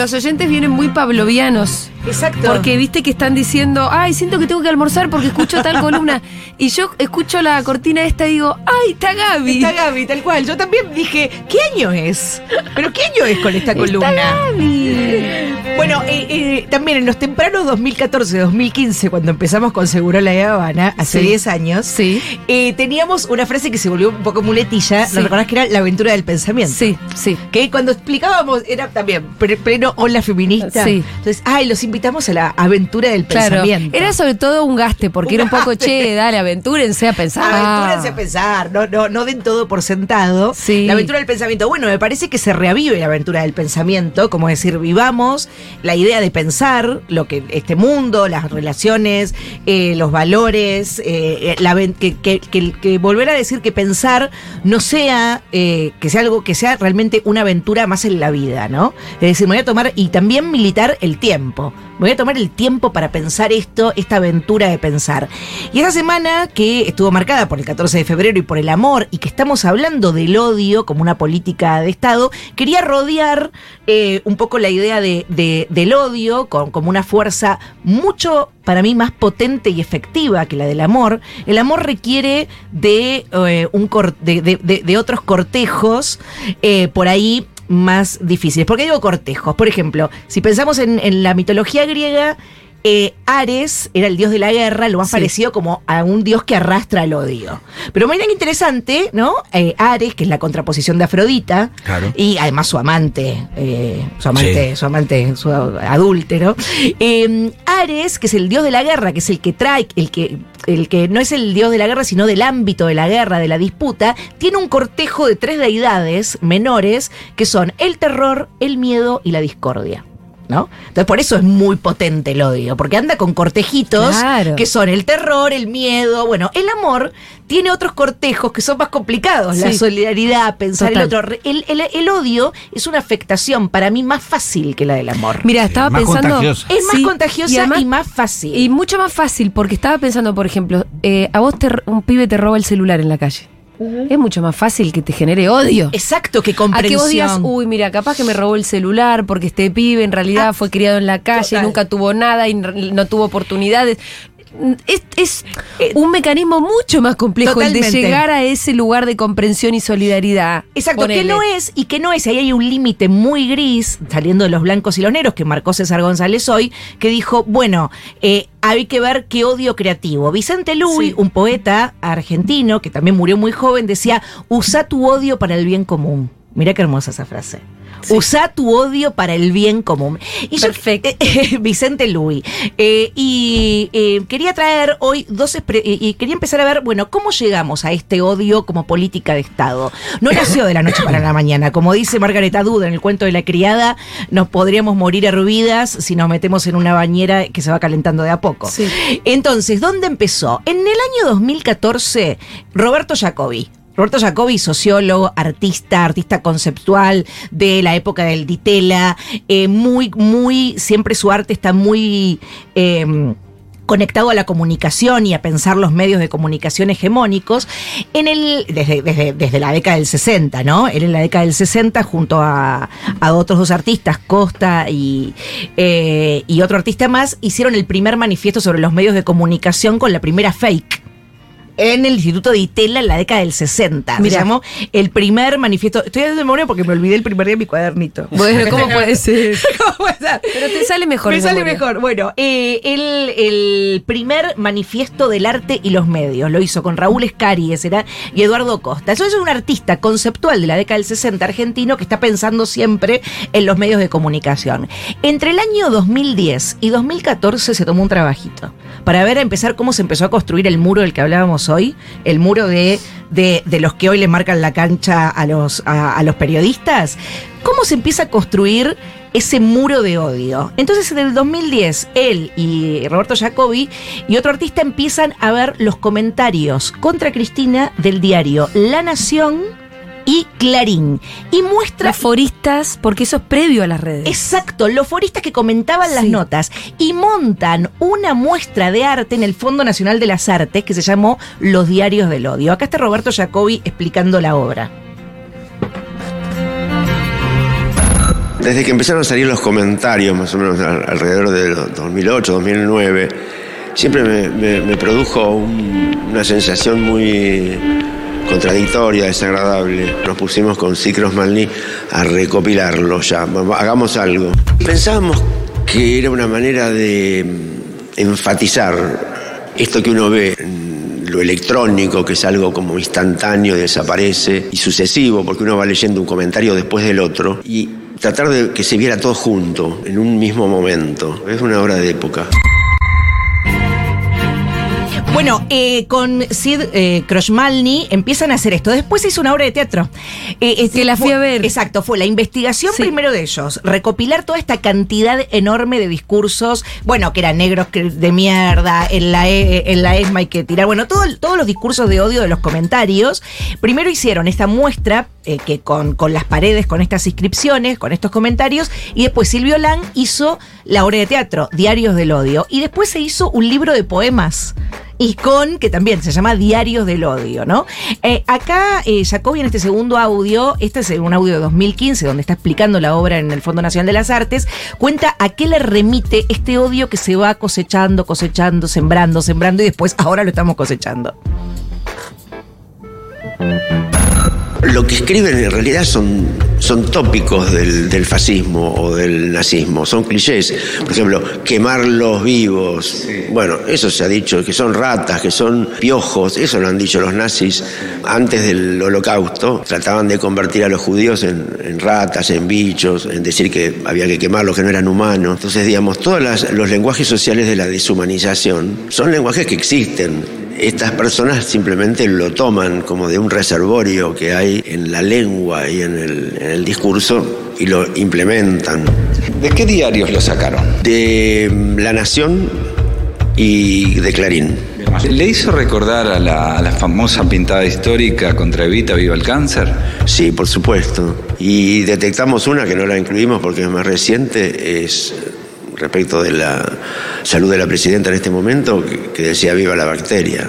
los oyentes vienen muy pavlovianos. Exacto. Porque viste que están diciendo, ay, siento que tengo que almorzar porque escucho tal columna. Y yo escucho la cortina esta y digo, ay, está Gaby. Está Gaby, tal cual. Yo también dije, ¿qué año es? ¿Pero qué año es con esta Está columna? Gaby. Bueno, eh, eh, también en los tempranos 2014-2015, cuando empezamos con Seguro La Habana, hace Sí. 10 años, Sí. eh, teníamos una frase que se volvió un poco muletilla. Sí. ¿Lo recordás que era la aventura del pensamiento? Sí, sí. Que cuando explicábamos era también pleno ola feminista. Sí. Entonces, ay, los invitamos a la aventura del Claro, pensamiento. era sobre todo un gaste, porque Un era un poco, gaste. che, dale, aventúrense a pensar. Aventúrense a pensar, no, no, no den todo por sentado. Sí. La aventura del pensamiento. Bueno, me parece que se reavive la aventura del pensamiento, como decir, vivamos la idea de pensar lo que este mundo, las relaciones, eh, los valores, eh, la que, que- que- que volver a decir que pensar no sea, eh, que sea algo que sea realmente una aventura más en la vida, ¿no? Es decir, me voy a tomar, y también militar el tiempo. Me voy a tomar el tiempo para pensar esto, esta aventura de pensar. Y esa semana que estuvo marcada por el 14 de febrero y por el amor, y que estamos hablando del odio como una política de Estado, quería rodear eh, un poco la idea de, de- del odio con, como una fuerza mucho, para mí, más potente y efectiva que la del amor. El amor requiere de, eh, otros cortejos eh, por ahí más difíciles. ¿Por qué digo cortejos? Por ejemplo, si pensamos en, en la mitología griega, eh, Ares era el dios de la guerra, lo más Sí. parecido como a un dios que arrastra el odio. Pero miren qué interesante, ¿no? Eh, Ares, que es la contraposición de Afrodita, Claro. y además su amante, eh, su amante, Sí. su amante, su adúltero. Ares, que es el dios de la guerra, que es el que trae, el que, el que no es el dios de la guerra, sino del ámbito de la guerra, de la disputa, tiene un cortejo de tres deidades menores que son el terror, el miedo y la discordia. ¿No? Entonces por eso es muy potente el odio, porque anda con cortejitos Claro. que son el terror, el miedo, bueno, el amor tiene otros cortejos que son más complicados, la solidaridad, pensar el otro. El, el- el odio es una afectación para mí más fácil que la del amor. Mira, estaba más pensando. contagiosa. es más Sí, contagiosa y, además- más fácil. Y mucho más fácil, porque estaba pensando, por ejemplo, eh, a vos te, un pibe te roba el celular en la calle. Es mucho más fácil que te genere odio. Exacto, que A que comprensión. vos digas, uy, mira, capaz que me robó el celular porque este pibe en realidad Ah, fue criado en la calle, total. nunca tuvo nada y no tuvo oportunidades. Es, es Eh, un mecanismo mucho más complejo el de llegar a ese lugar de comprensión y solidaridad. Exacto, que no es y que no es. Ahí hay un límite muy gris, saliendo de los blancos y los negros, que marcó César González hoy, que dijo, bueno, eh, hay que ver qué odio creativo. Vicente Luis, Sí. un poeta argentino, que también murió muy joven, decía, usa tu odio para el bien común. Mira qué hermosa esa frase. Usa tu odio para el bien común. Y yo- Perfecto. eh, Vicente Luis. Eh, y eh, quería traer hoy dos y quería empezar a ver, bueno, cómo llegamos a este odio como política de Estado. No nació de la noche para la mañana. Como dice Margaret Atwood en el cuento de la criada, nos podríamos morir hervidas si nos metemos en una bañera que se va calentando de a poco. Sí. Entonces, ¿dónde empezó? En el año 2014, Roberto Jacobi. Roberto Jacobi, sociólogo, artista, artista conceptual de la época del Ditela, eh, muy, muy, siempre su arte está muy eh, conectado a la comunicación y a pensar los medios de comunicación hegemónicos en el, desde, desde, desde la década del 60, ¿no? Él en la década del 60 junto a, a otros dos artistas, Costa y, eh, y otro artista más, hicieron el primer manifiesto sobre los medios de comunicación con la primera fake. En el Instituto de Itela en la década del 60. Se Mira. llamó el primer manifiesto. Estoy de memoria porque me olvidé el primer día de mi cuadernito. Bueno, ¿cómo puede ser? ¿Cómo puede ser? Pero te sale mejor. Me sale memoria. mejor. Bueno, eh, el, el primer manifiesto del arte y los medios lo hizo con Raúl Escari, ese era, y Eduardo Costa. Eso es un artista conceptual de la década del 60 argentino que está pensando siempre en los medios de comunicación. Entre el año 2010 y 2014 se tomó un trabajito para ver a empezar cómo se empezó a construir el muro del que hablábamos hoy, el muro de, de, de los que hoy le marcan la cancha a los, a, los periodistas. ¿Cómo se empieza a construir ese muro de odio? Entonces, en el 2010, él y Roberto Jacobi y otro artista empiezan a ver los comentarios contra Cristina del diario La Nación y Clarín. Y muestra Los foristas, porque eso es previo a las redes. Exacto, los foristas que comentaban las notas y montan una muestra de arte en el Fondo Nacional de las Artes que se llamó Los Diarios del Odio. Acá está Roberto Jacobi explicando la obra. Desde que empezaron a salir los comentarios, más o menos alrededor de 2008, 2009, siempre me, produjo una sensación muy contradictoria, desagradable. Nos pusimos con Cicros Malni a recopilarlo ya. Hagamos algo. Pensábamos que era una manera de enfatizar esto que uno ve lo electrónico, que es algo como instantáneo, desaparece, y sucesivo, porque uno va leyendo un comentario después del otro, y tratar de que se viera todo junto, en un mismo momento. Es una obra de época. Bueno, eh, con Sid eh, empiezan a hacer esto. Después se hizo una obra de teatro. Eh, que la fui a ver. Exacto, fue la investigación primero de ellos, recopilar toda esta cantidad enorme de discursos, bueno, que eran negros de mierda, en la, e, en la ESMA hay que tirar, bueno, todos los discursos de odio de los comentarios. Primero hicieron esta muestra eh, que con, con las paredes, con estas inscripciones, con estos comentarios, y después Silvio Lang hizo la obra de teatro, Diarios del Odio, y después se hizo un libro de poemas y con, que también se llama Diarios del Odio, ¿no? Eh, acá, eh, Jacobi, en este segundo audio, este es un audio de 2015, donde está explicando la obra en el Fondo Nacional de las Artes, cuenta a qué le remite este odio que se va cosechando, cosechando, sembrando, sembrando, y después ahora lo estamos cosechando. Lo que escriben en realidad son, son tópicos del, fascismo o del nazismo, son clichés. Por ejemplo, quemar los vivos. Bueno, eso se ha dicho, que son ratas, que son piojos, eso lo han dicho los nazis antes del holocausto. Trataban de convertir a los judíos en, en ratas, en bichos, en decir que había que quemarlos, que no eran humanos. Entonces, digamos, todos los lenguajes sociales de la deshumanización son lenguajes que existen estas personas simplemente lo toman como de un reservorio que hay en la lengua y en el, discurso y lo implementan. ¿De qué diarios lo sacaron? De mm, La Nación y de Clarín. ¿Le hizo recordar a la, famosa pintada histórica contra Evita Viva el Cáncer? Sí, por supuesto. Y detectamos una que no la incluimos porque es más reciente, es respecto de la salud la presidenta en este momento, que, decía viva la bacteria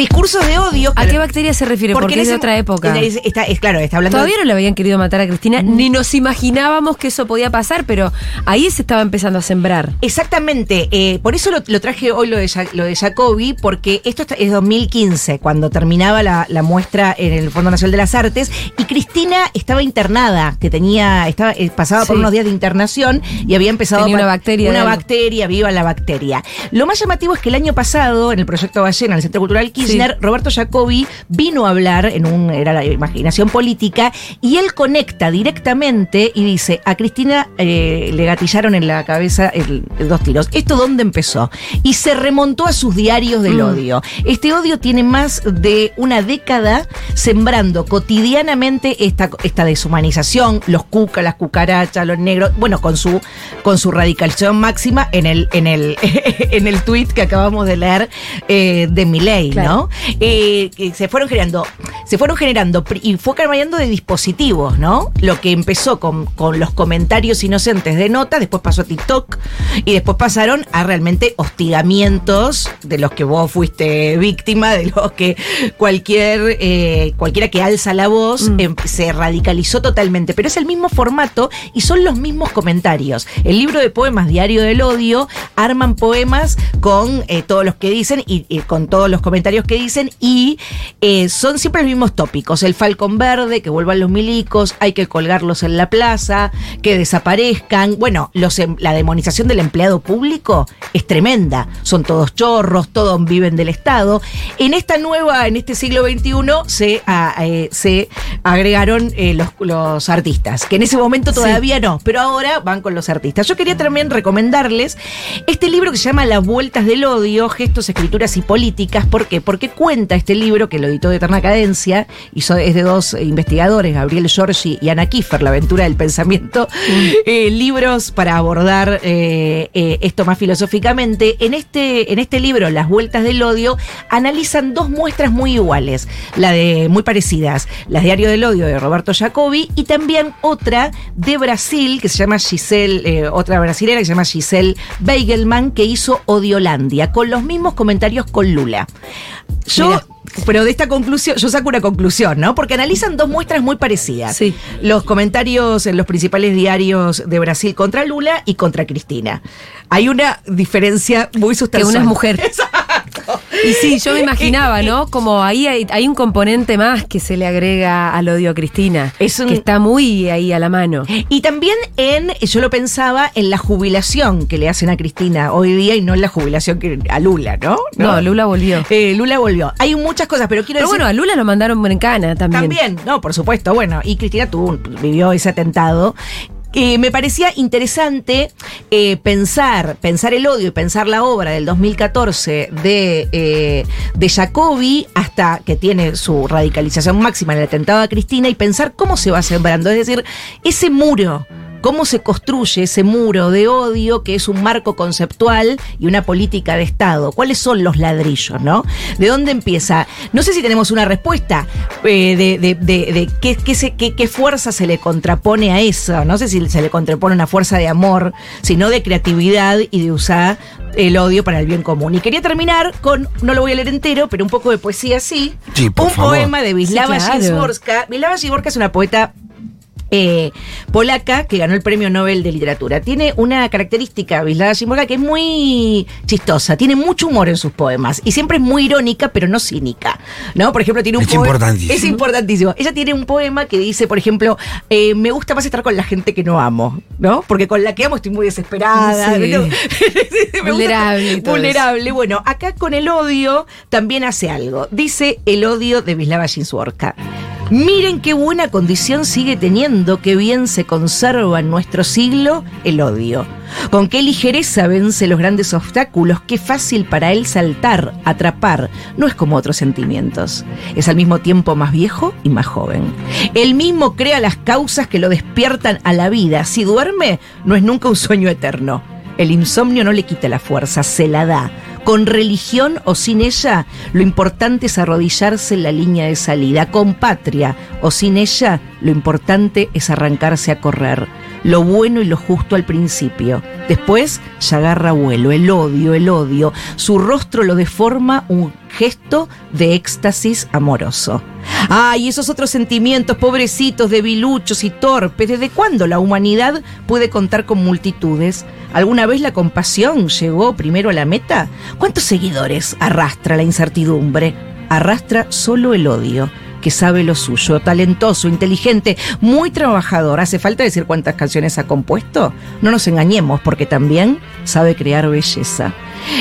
discursos de odio. ¿A qué bacteria se refiere? Porque, es de otra época. Está, es, claro, está hablando. Todavía no le habían querido matar a Cristina, mm. ni nos imaginábamos que eso podía pasar, pero ahí se estaba empezando a sembrar. Exactamente. Eh, por eso lo, traje hoy lo de, lo de Jacobi, porque esto es 2015, cuando terminaba la, muestra en el Fondo Nacional de las Artes, y Cristina estaba internada, que tenía, estaba, eh, pasaba por unos días de internación y había empezado tenía una bacteria. Una bacteria, viva la bacteria. Lo más llamativo es que el año pasado, en el proyecto Ballena, en el Centro Cultural Roberto Jacobi vino a hablar en un, era la imaginación política, y él conecta directamente y dice, a Cristina eh, le gatillaron en la cabeza dos tiros. ¿Esto dónde empezó? Y se remontó a sus diarios del mm. odio. Este odio tiene más de una década sembrando cotidianamente esta, esta deshumanización, los cucas, las cucarachas, los negros, bueno, con su, con su radicalización máxima en el, en el, en el tweet que acabamos de leer eh, de Miley, ¿no? Eh, se fueron generando, se fueron generando y fue cambiando de dispositivos, ¿no? Lo que empezó con, los comentarios inocentes de notas, después pasó a TikTok y después pasaron a realmente hostigamientos de los que vos fuiste víctima, de los que cualquier eh, cualquiera que alza la voz mm. em, se radicalizó totalmente. Pero es el mismo formato y son los mismos comentarios. El libro de poemas Diario del Odio arman poemas con eh, todos los que dicen y con todos los comentarios que dicen y eh, son siempre los mismos tópicos. El falcón verde, que vuelvan los milicos, hay que colgarlos en la plaza, que desaparezcan. Bueno, los, em, la demonización del empleado público es tremenda. Son todos chorros, todos viven del Estado. En esta nueva, en este siglo XXI, se, eh, se agregaron eh, los, artistas, que en ese momento todavía no, pero ahora van con los artistas. Yo quería también recomendarles este libro que se llama Las Vueltas del Odio, Gestos, Escrituras y Políticas. ¿Por qué? Porque cuenta este libro, que lo editó de Eterna Cadencia, y es de dos investigadores, Gabriel Giorgi y Ana Kiefer, La aventura del pensamiento, mm. eh, libros para abordar eh, eh, esto más filosóficamente. En este, en este libro, Las Vueltas del Odio, analizan dos muestras muy iguales, la de muy parecidas, las Diario del Odio de Roberto Jacobi y también otra de Brasil que se llama Giselle, otra brasilera que se llama Giselle Beigelman, que hizo Odiolandia, con los mismos comentarios con Lula. Yo pero de esta conclusión, yo saco una conclusión, ¿no? Porque analizan dos muestras muy parecidas. Sí. Los comentarios en los principales diarios de Brasil contra Lula y contra Cristina. Hay una diferencia muy Que sustancial. una es mujer. Exacto. Y sí, yo me imaginaba, ¿no? Como ahí hay, hay un componente más que se le agrega al odio a Cristina. Es un- Que está muy ahí a la mano. Y también en, yo lo pensaba en la jubilación que le hacen a Cristina hoy día y no en la jubilación que a Lula, ¿no? No, Lula volvió. Eh, Lula volvió. Hay muchas cosas, pero quiero Pero decir. bueno, a Lula lo mandaron en cana también. También, no, por supuesto, bueno, y Cristina tuvo, vivió ese atentado. Eh, me parecía interesante eh, pensar, pensar el odio y pensar la obra del 2014 de, eh, de Jacobi hasta que tiene su radicalización máxima en el atentado a Cristina y pensar cómo se va sembrando. Es decir, ese muro cómo se construye ese muro de odio que es un marco conceptual y una política de Estado. ¿Cuáles son los ladrillos, no? ¿De dónde empieza? No sé si tenemos una respuesta eh, de, de- de- de qué, qué se- qué- qué fuerza se le contrapone a eso. No sé si se le contrapone una fuerza de amor, sino de creatividad y de usar el odio para el bien común. Y quería terminar con, no lo voy a leer entero, pero un poco de poesía sí. Sí, por un favor. poema de Wisława Sí, claro. Szymborska es una poeta eh, polaca que ganó el premio Nobel de Literatura. Tiene una característica, Wisława Szymborska, que es muy chistosa. Tiene mucho humor en sus poemas y siempre es muy irónica, pero no cínica. ¿No? Por ejemplo, tiene un Es poema- importantísimo. Es importantísimo. Ella tiene un poema que dice, por ejemplo, eh, me gusta más estar con la gente que no amo, ¿no? Porque con la que amo estoy muy desesperada. Sí. ¿no? Gusta- Vulnerable Vulnerable. Bueno, acá con el odio también hace algo. Dice el odio de Wisława Szymborska. Miren qué buena condición sigue teniendo, qué bien se conserva en nuestro siglo el odio. Con qué ligereza vence los grandes obstáculos, qué fácil para él saltar, atrapar. No es como otros sentimientos. Es al mismo tiempo más viejo y más joven. Él mismo crea las causas que lo despiertan a la vida. Si duerme, no es nunca un sueño eterno. El insomnio no le quita la fuerza, se la da. Con religión o sin ella, lo importante es arrodillarse en la línea de salida. Con patria o sin ella, lo importante es arrancarse a correr. Lo bueno y lo justo al principio. Después ya agarra vuelo. El odio, el odio. Su rostro lo deforma un gesto de éxtasis amoroso. Ay, esos otros sentimientos, pobrecitos, debiluchos y torpes. ¿Desde cuándo la humanidad puede contar con multitudes? ¿Alguna vez la compasión llegó primero a la meta? ¿Cuántos seguidores arrastra la incertidumbre? Arrastra solo el odio que sabe lo suyo, talentoso, inteligente, muy trabajador. ¿Hace falta decir cuántas canciones ha compuesto? No nos engañemos, porque también sabe crear belleza.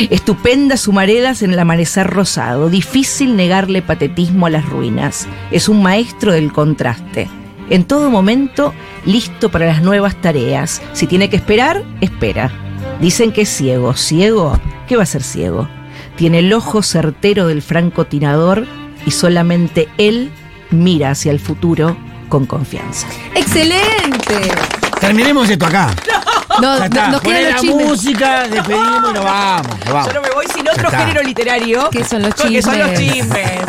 Estupendas humaredas en el amanecer rosado, difícil negarle patetismo a las ruinas. Es un maestro del contraste. En todo momento, listo para las nuevas tareas. Si tiene que esperar, espera. Dicen que es ciego. ¿Ciego? ¿Qué va a ser ciego? Tiene el ojo certero del francotirador y solamente él mira hacia el futuro con confianza. ¡Excelente! Terminemos esto acá. No, no- quedan la los chismes. música, despedimos y nos vamos. nos vamos. Yo no me voy sin otro género literario. Que son los Que son los chismes. chismes.